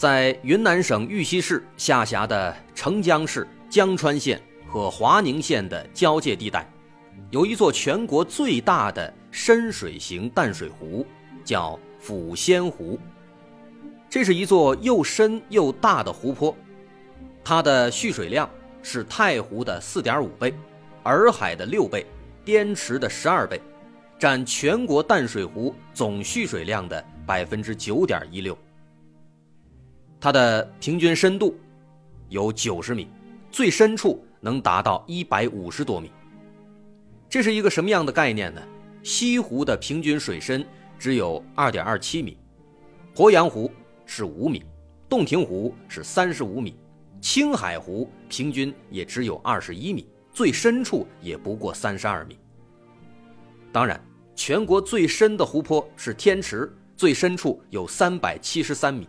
在云南省玉溪市下辖的澄江市江川县和华宁县的交界地带，有一座全国最大的深水型淡水湖，叫抚仙湖。这是一座又深又大的湖泊，它的蓄水量是太湖的四点五倍，洱海的六倍，滇池的十二倍，占全国淡水湖总蓄水量的百分之九点一六。它的平均深度有九十米，最深处能达到一百五十多米。这是一个什么样的概念呢？西湖的平均水深只有二点二七米，鄱阳湖是五米，洞庭湖是三十五米，青海湖平均也只有二十一米，最深处也不过三十二米。当然，全国最深的湖泊是天池，最深处有三百七十三米。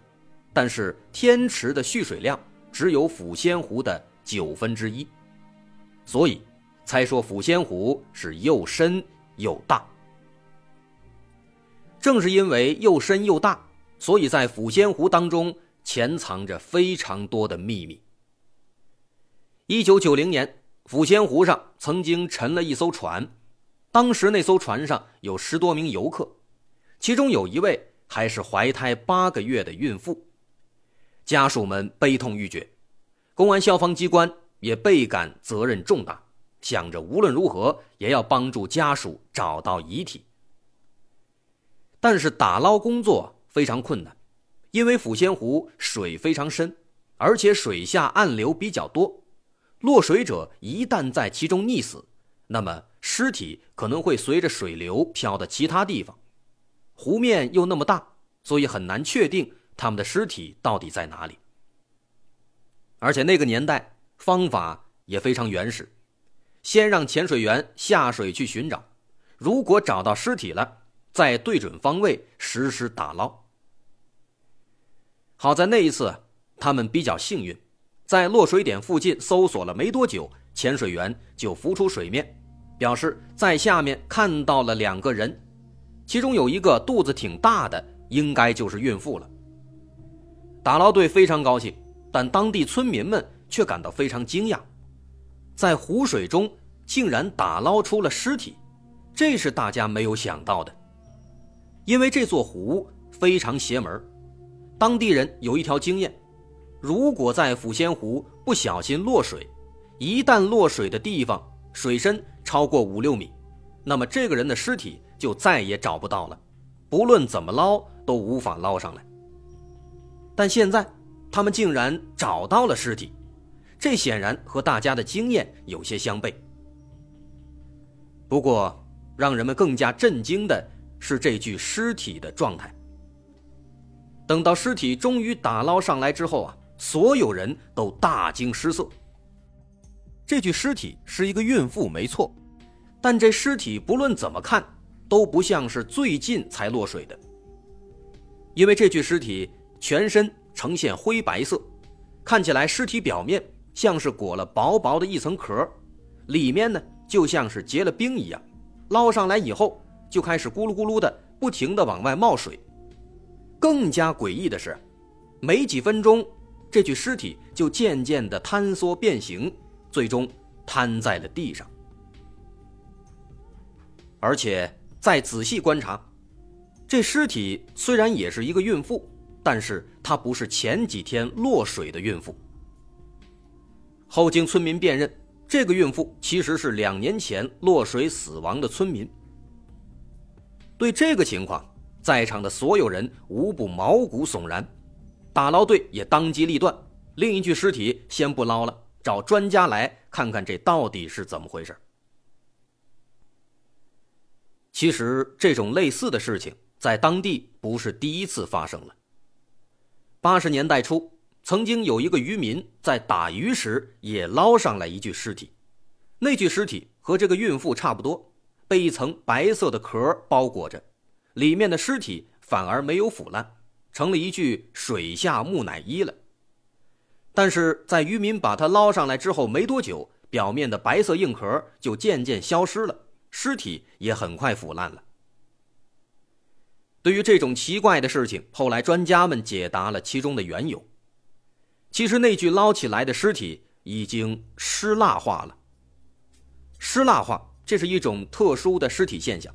但是天池的蓄水量只有抚仙湖的九分之一，所以才说抚仙湖是又深又大。正是因为又深又大，所以在抚仙湖当中潜藏着非常多的秘密。一九九零年，抚仙湖上曾经沉了一艘船，当时那艘船上有十多名游客，其中有一位还是怀胎八个月的孕妇。家属们悲痛欲绝，公安消防机关也倍感责任重大，想着无论如何也要帮助家属找到遗体。但是打捞工作非常困难，因为抚仙湖水非常深，而且水下暗流比较多，落水者一旦在其中溺死，那么尸体可能会随着水流漂到其他地方，湖面又那么大，所以很难确定。他们的尸体到底在哪里？而且那个年代方法也非常原始，先让潜水员下水去寻找，如果找到尸体了，再对准方位实施打捞。好在那一次他们比较幸运，在落水点附近搜索了没多久，潜水员就浮出水面，表示在下面看到了两个人，其中有一个肚子挺大的，应该就是孕妇了。打捞队非常高兴，但当地村民们却感到非常惊讶，在湖水中竟然打捞出了尸体，这是大家没有想到的。因为这座湖非常邪门，当地人有一条经验：如果在抚仙湖不小心落水，一旦落水的地方水深超过五六米，那么这个人的尸体就再也找不到了，不论怎么捞都无法捞上来。但现在，他们竟然找到了尸体，这显然和大家的经验有些相悖。不过，让人们更加震惊的是这具尸体的状态。等到尸体终于打捞上来之后啊，所有人都大惊失色。这具尸体是一个孕妇，没错，但这尸体不论怎么看都不像是最近才落水的，因为这具尸体。全身呈现灰白色，看起来尸体表面像是裹了薄薄的一层壳，里面呢就像是结了冰一样。捞上来以后就开始咕噜咕噜的不停的往外冒水。更加诡异的是，没几分钟，这具尸体就渐渐的坍缩变形，最终瘫在了地上。而且再仔细观察，这尸体虽然也是一个孕妇。但是她不是前几天落水的孕妇。后经村民辨认，这个孕妇其实是两年前落水死亡的村民。对这个情况，在场的所有人无不毛骨悚然。打捞队也当机立断，另一具尸体先不捞了，找专家来看看这到底是怎么回事。其实这种类似的事情在当地不是第一次发生了。八十年代初，曾经有一个渔民在打鱼时也捞上来一具尸体，那具尸体和这个孕妇差不多，被一层白色的壳包裹着，里面的尸体反而没有腐烂，成了一具水下木乃伊了。但是在渔民把它捞上来之后没多久，表面的白色硬壳就渐渐消失了，尸体也很快腐烂了。对于这种奇怪的事情，后来专家们解答了其中的缘由。其实那具捞起来的尸体已经湿蜡化了。湿蜡化，这是一种特殊的尸体现象。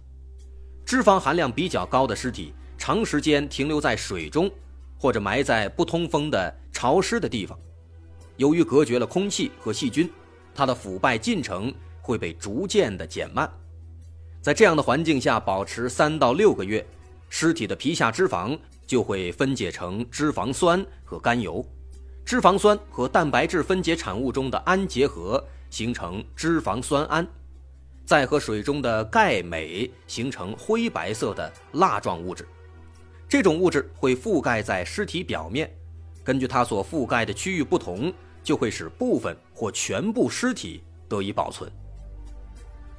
脂肪含量比较高的尸体，长时间停留在水中，或者埋在不通风的潮湿的地方，由于隔绝了空气和细菌，它的腐败进程会被逐渐的减慢。在这样的环境下保持三到六个月，尸体的皮下脂肪就会分解成脂肪酸和甘油。脂肪酸和蛋白质分解产物中的氨结合，形成脂肪酸胺，再和水中的钙镁形成灰白色的蜡状物质。这种物质会覆盖在尸体表面，根据它所覆盖的区域不同，就会使部分或全部尸体得以保存。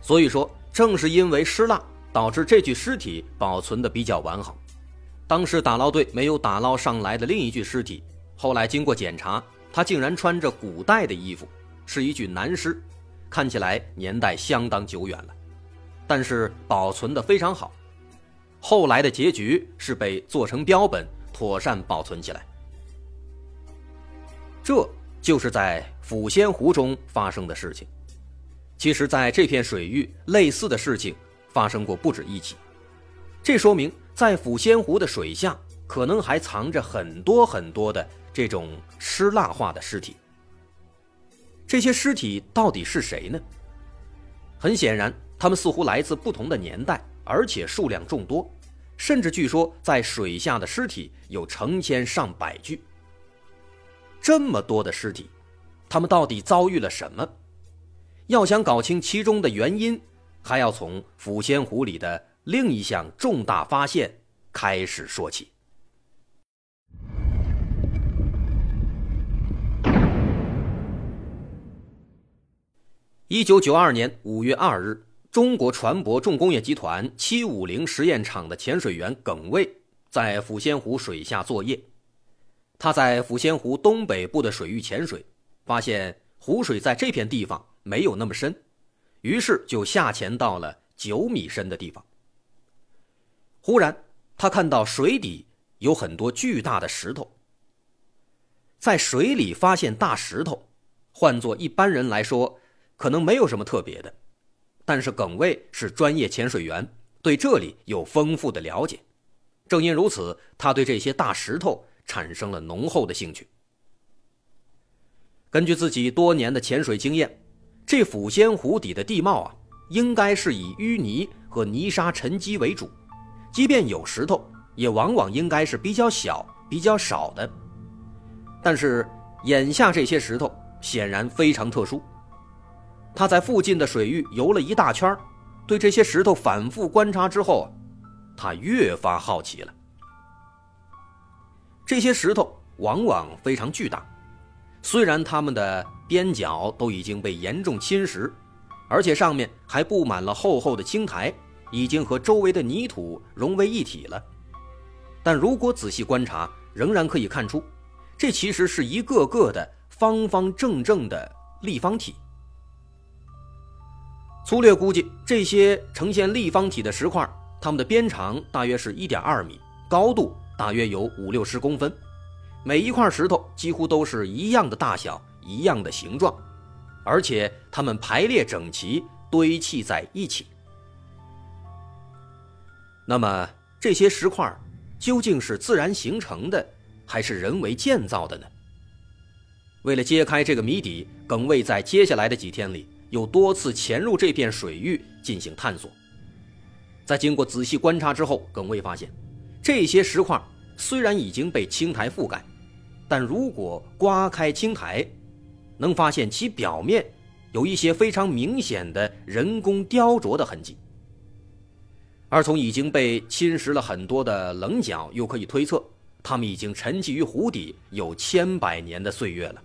所以说，正是因为湿蜡，导致这具尸体保存的比较完好。当时打捞队没有打捞上来的另一具尸体。后来经过检查，他竟然穿着古代的衣服，是一具男尸，看起来年代相当久远了，但是保存的非常好。后来的结局是被做成标本，妥善保存起来。这就是在抚仙湖中发生的事情。其实，在这片水域，类似的事情发生过不止一起。这说明，在抚仙湖的水下，可能还藏着很多很多的。这种湿蜡化的尸体，这些尸体到底是谁呢？很显然，他们似乎来自不同的年代，而且数量众多，甚至据说在水下的尸体有成千上百具。这么多的尸体，他们到底遭遇了什么？要想搞清其中的原因，还要从抚仙湖里的另一项重大发现开始说起。一九九二年五月二日，中国船舶重工业集团七五零实验厂的潜水员耿卫在抚仙湖水下作业。他在抚仙湖东北部的水域潜水，发现湖水在这片地方没有那么深，于是就下潜到了九米深的地方。忽然，他看到水底有很多巨大的石头。在水里发现大石头，换做一般人来说。可能没有什么特别的，但是耿卫是专业潜水员，对这里有丰富的了解。正因如此，他对这些大石头产生了浓厚的兴趣。根据自己多年的潜水经验，这抚仙湖底的地貌啊，应该是以淤泥和泥沙沉积为主，即便有石头，也往往应该是比较小、比较少的。但是眼下这些石头显然非常特殊。他在附近的水域游了一大圈，对这些石头反复观察之后，他越发好奇了。这些石头往往非常巨大，虽然它们的边角都已经被严重侵蚀，而且上面还布满了厚厚的青苔，已经和周围的泥土融为一体了。但如果仔细观察，仍然可以看出，这其实是一个个的方方正正的立方体。粗略估计，这些呈现立方体的石块，它们的边长大约是一点二米，高度大约有五六十公分。每一块石头几乎都是一样的大小、一样的形状，而且它们排列整齐，堆砌在一起。那么，这些石块究竟是自然形成的，还是人为建造的呢？为了揭开这个谜底，耿卫在接下来的几天里。又多次潜入这片水域进行探索，在经过仔细观察之后，耿卫发现，这些石块虽然已经被青苔覆盖，但如果刮开青苔，能发现其表面有一些非常明显的人工雕琢的痕迹。而从已经被侵蚀了很多的棱角，又可以推测，它们已经沉寂于湖底有千百年的岁月了。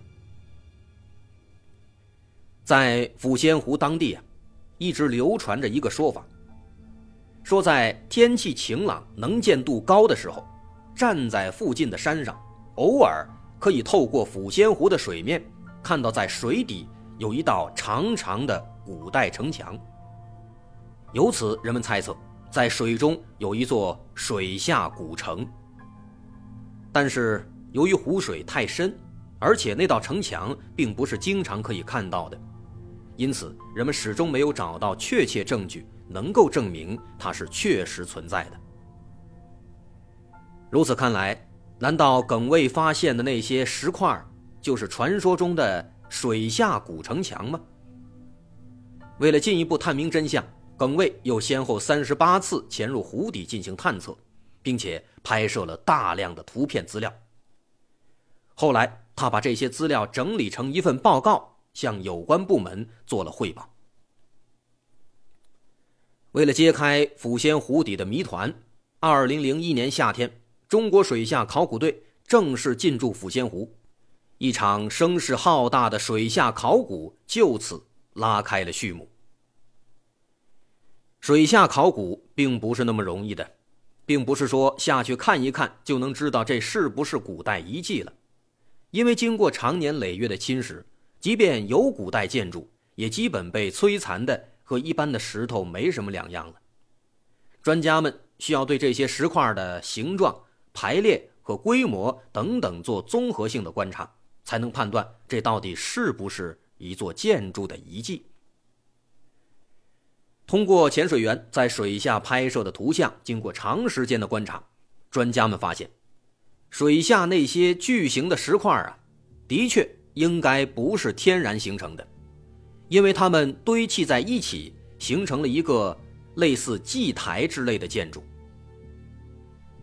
在抚仙湖当地啊，一直流传着一个说法，说在天气晴朗、能见度高的时候，站在附近的山上，偶尔可以透过抚仙湖的水面，看到在水底有一道长长的古代城墙。由此，人们猜测，在水中有一座水下古城。但是，由于湖水太深，而且那道城墙并不是经常可以看到的。因此，人们始终没有找到确切证据能够证明它是确实存在的。如此看来，难道耿卫发现的那些石块就是传说中的水下古城墙吗？为了进一步探明真相，耿卫又先后三十八次潜入湖底进行探测，并且拍摄了大量的图片资料。后来，他把这些资料整理成一份报告。向有关部门做了汇报。为了揭开抚仙湖底的谜团，二零零一年夏天，中国水下考古队正式进驻抚仙湖，一场声势浩大的水下考古就此拉开了序幕。水下考古并不是那么容易的，并不是说下去看一看就能知道这是不是古代遗迹了，因为经过长年累月的侵蚀。即便有古代建筑，也基本被摧残的和一般的石头没什么两样了。专家们需要对这些石块的形状、排列和规模等等做综合性的观察，才能判断这到底是不是一座建筑的遗迹。通过潜水员在水下拍摄的图像，经过长时间的观察，专家们发现，水下那些巨型的石块啊，的确。应该不是天然形成的，因为它们堆砌在一起，形成了一个类似祭台之类的建筑。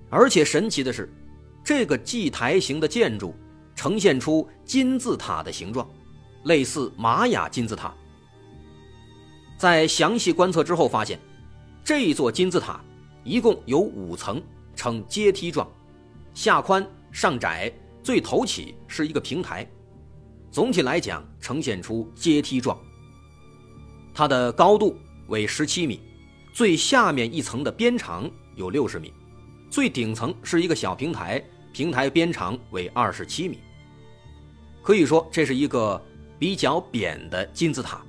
而且神奇的是，这个祭台型的建筑呈现出金字塔的形状，类似玛雅金字塔。在详细观测之后，发现这座金字塔一共有五层，呈阶梯状，下宽上窄，最头起是一个平台。总体来讲，呈现出阶梯状。它的高度为十七米，最下面一层的边长有六十米，最顶层是一个小平台，平台边长为二十七米。可以说，这是一个比较扁的金字塔。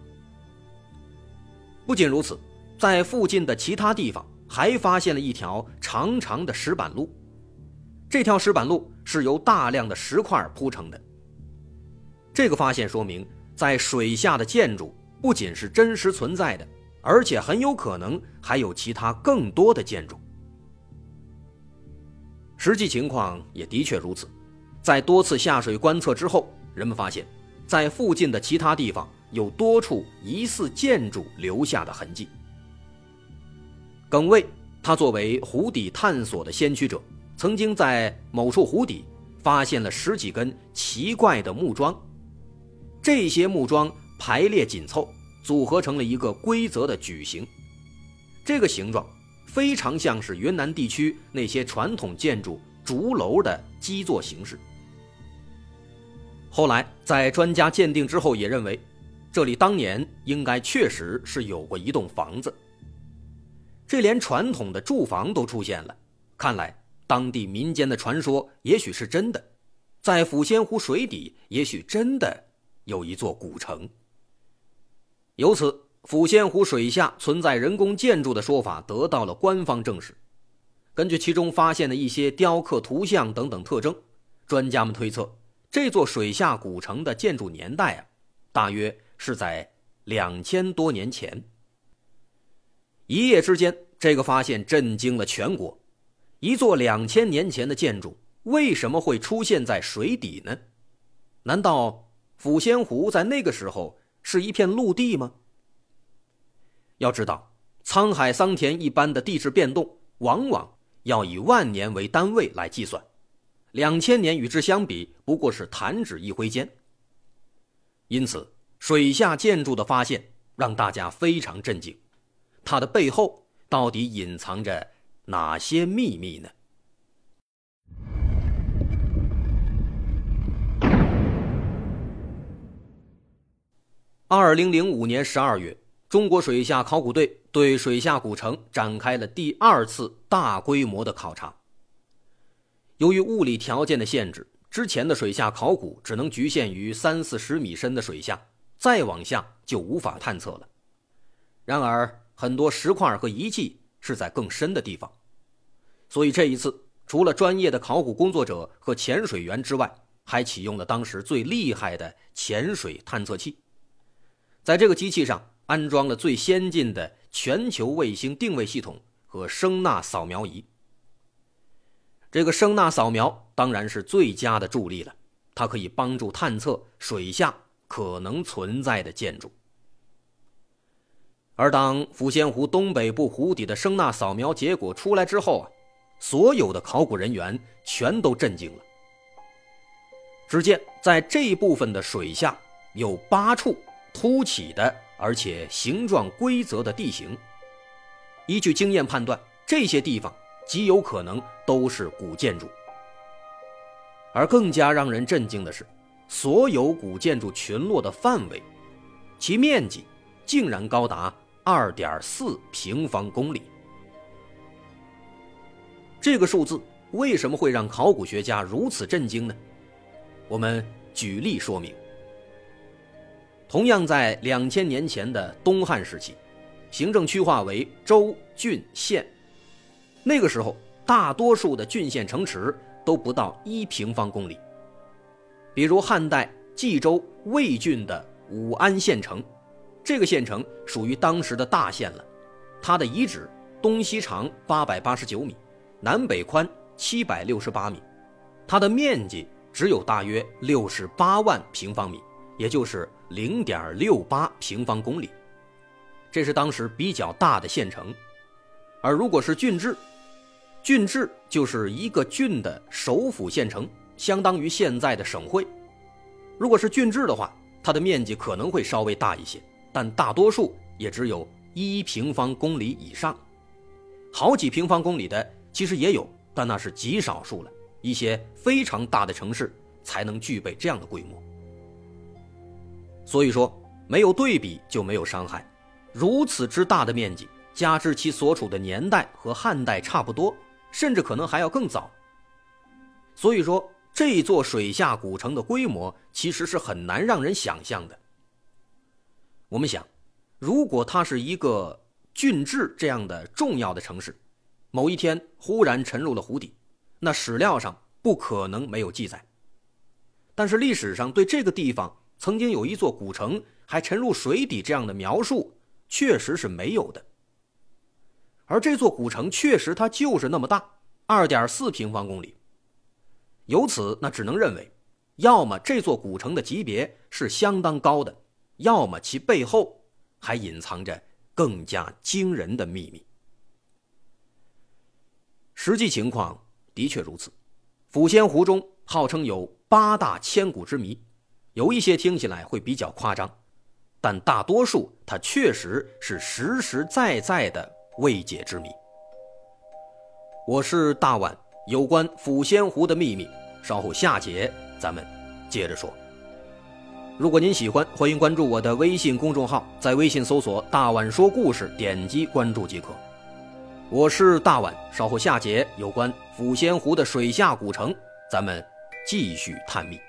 不仅如此，在附近的其他地方还发现了一条长长的石板路，这条石板路是由大量的石块铺成的。这个发现说明，在水下的建筑不仅是真实存在的，而且很有可能还有其他更多的建筑。实际情况也的确如此，在多次下水观测之后，人们发现，在附近的其他地方有多处疑似建筑留下的痕迹。耿卫，他作为湖底探索的先驱者，曾经在某处湖底发现了十几根奇怪的木桩。这些木桩排列紧凑，组合成了一个规则的矩形。这个形状非常像是云南地区那些传统建筑竹楼的基座形式。后来在专家鉴定之后，也认为这里当年应该确实是有过一栋房子。这连传统的住房都出现了，看来当地民间的传说也许是真的，在抚仙湖水底也许真的。有一座古城，由此抚仙湖水下存在人工建筑的说法得到了官方证实。根据其中发现的一些雕刻图像等等特征，专家们推测，这座水下古城的建筑年代啊，大约是在两千多年前。一夜之间，这个发现震惊了全国。一座两千年前的建筑为什么会出现在水底呢？难道？抚仙湖在那个时候是一片陆地吗？要知道，沧海桑田一般的地质变动，往往要以万年为单位来计算，两千年与之相比不过是弹指一挥间。因此水下建筑的发现让大家非常震惊。它的背后到底隐藏着哪些秘密呢？二零零五年十二月中国水下考古队对水下古城展开了第二次大规模的考察。由于物理条件的限制，之前的水下考古只能局限于三四十米深的水下，再往下就无法探测了。然而，很多石块和遗迹是在更深的地方，所以这一次，除了专业的考古工作者和潜水员之外，还启用了当时最厉害的潜水探测器。在这个机器上安装了最先进的全球卫星定位系统和声呐扫描仪。这个声呐扫描当然是最佳的助力了，它可以帮助探测水下可能存在的建筑。而当抚仙湖东北部湖底的声呐扫描结果出来之后啊，所有的考古人员全都震惊了。只见在这一部分的水下有八处。凸起的，而且形状规则的地形，依据经验判断，这些地方极有可能都是古建筑。而更加让人震惊的是，所有古建筑群落的范围，其面积竟然高达二点四平方公里。这个数字为什么会让考古学家如此震惊呢？我们举例说明。同样在两千年前的东汉时期，行政区划为州、郡、县。那个时候，大多数的郡县城池都不到一平方公里。比如汉代冀州魏郡的武安县城，这个县城属于当时的大县了。它的遗址东西长八百八十九米，南北宽七百六十八米，它的面积只有大约六十八万平方米。也就是零点六八平方公里，这是当时比较大的县城。而如果是郡治，郡治就是一个郡的首府县城，相当于现在的省会。如果是郡治的话，它的面积可能会稍微大一些，但大多数也只有一平方公里以上。好几平方公里的其实也有，但那是极少数了。一些非常大的城市才能具备这样的规模。所以说，没有对比就没有伤害。如此之大的面积，加之其所处的年代和汉代差不多，甚至可能还要更早。所以说，这座水下古城的规模其实是很难让人想象的。我们想，如果它是一个郡治这样的重要的城市，某一天忽然沉入了湖底，那史料上不可能没有记载。但是历史上对这个地方，曾经有一座古城还沉入水底，这样的描述确实是没有的。而这座古城确实它就是那么大，二点四平方公里。由此，那只能认为，要么这座古城的级别是相当高的，要么其背后还隐藏着更加惊人的秘密。实际情况的确如此，抚仙湖中号称有八大千古之谜。有一些听起来会比较夸张，但大多数它确实是实实在在的未解之谜。我是大碗，有关抚仙湖的秘密，稍后下节咱们接着说。如果您喜欢，欢迎关注我的微信公众号，在微信搜索“大碗说故事”，点击关注即可。我是大碗，稍后下节有关抚仙湖的水下古城，咱们继续探秘。